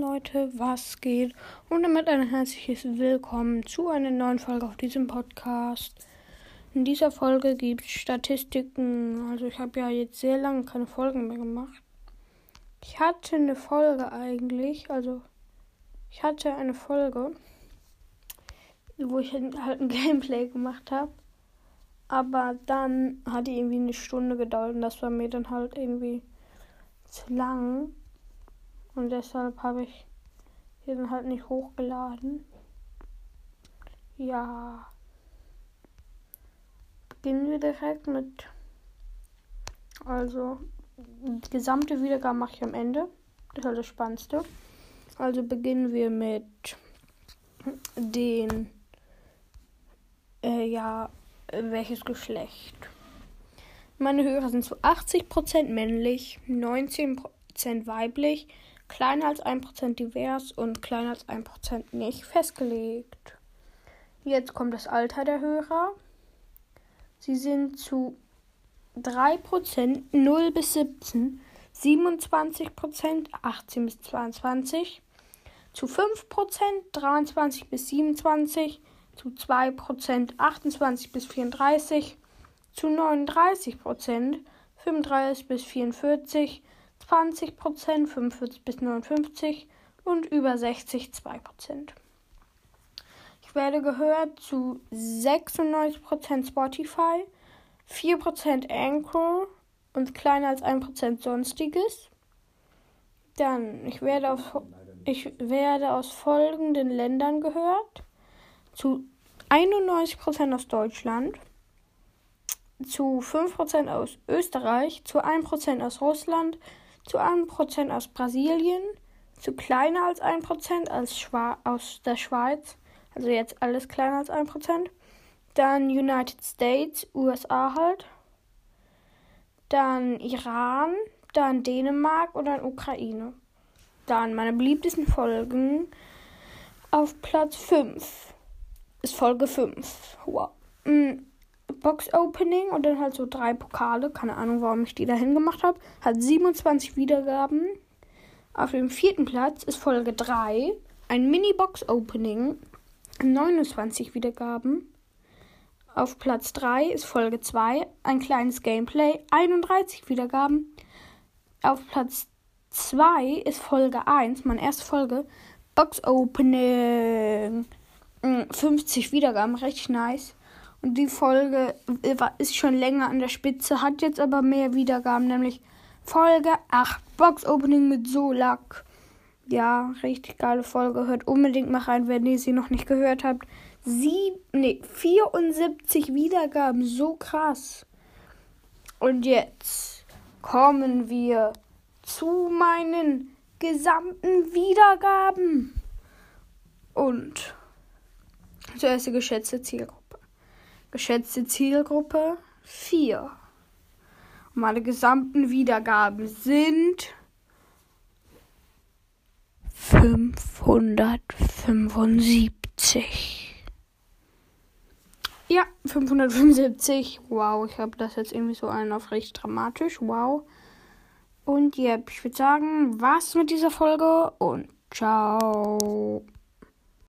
Leute, was geht? Und damit ein herzliches Willkommen zu einer neuen Folge auf diesem Podcast. In dieser Folge gibt es Statistiken. Also ich habe ja jetzt sehr lange keine Folgen mehr gemacht. Ich hatte eine Folge eigentlich, also ich hatte eine Folge, wo ich halt ein Gameplay gemacht habe. Aber dann hat die irgendwie eine Stunde gedauert und das war mir dann halt irgendwie zu lang. Und deshalb habe ich hier dann halt nicht hochgeladen. Ja. Beginnen wir direkt mit. Also, die gesamte Wiedergabe mache ich am Ende. Das ist halt das Spannendste. Also beginnen wir mit den. Äh, ja, welches Geschlecht? Meine Hörer sind zu 80% männlich, 19% weiblich, kleiner als 1% divers und kleiner als 1% nicht festgelegt. Jetzt kommt das Alter der Hörer. Sie sind zu 3% 0 bis 17, 27% 18 bis 22, zu 5% 23 bis 27, zu 2% 28 bis 34, zu 39 Prozent, 35 bis 44, 20 Prozent, 45 bis 59 und über 60 2 Prozent. Ich werde gehört zu 96 Prozent Spotify, 4 Prozent Anchor und kleiner als 1 Prozent Sonstiges. Dann, ich werde, auf, ich werde aus folgenden Ländern gehört. Zu 91% aus Deutschland, zu 5% aus Österreich, zu 1% aus Russland, zu 1% aus Brasilien, zu kleiner als 1% als Schwa aus der Schweiz, also jetzt alles kleiner als 1%, dann United States, USA halt, dann Iran, dann Dänemark und dann Ukraine. Dann meine beliebtesten Folgen auf Platz 5 ist Folge 5. Wow. Mm. Box Opening und dann halt so drei Pokale. Keine Ahnung, warum ich die da hingemacht habe. Hat 27 Wiedergaben. Auf dem vierten Platz ist Folge 3. Ein Mini-Box Opening. 29 Wiedergaben. Auf Platz 3 ist Folge 2. Ein kleines Gameplay. 31 Wiedergaben. Auf Platz 2 ist Folge 1. Meine erste Folge. Box Opening. 50 Wiedergaben. Richtig nice. Und die Folge ist schon länger an der Spitze, hat jetzt aber mehr Wiedergaben, nämlich Folge 8, Box Opening mit Solak. Ja, richtig geile Folge. Hört unbedingt mal rein, wenn ihr sie noch nicht gehört habt. Sie, nee, 74 Wiedergaben, so krass. Und jetzt kommen wir zu meinen gesamten Wiedergaben. Und zuerst die geschätzte Zielgruppe. Geschätzte Zielgruppe 4. Meine gesamten Wiedergaben sind 575. Ja, 575. Wow, ich habe das jetzt irgendwie so einen auf recht dramatisch. Wow. Und ja, ich würde sagen, was mit dieser Folge und ciao.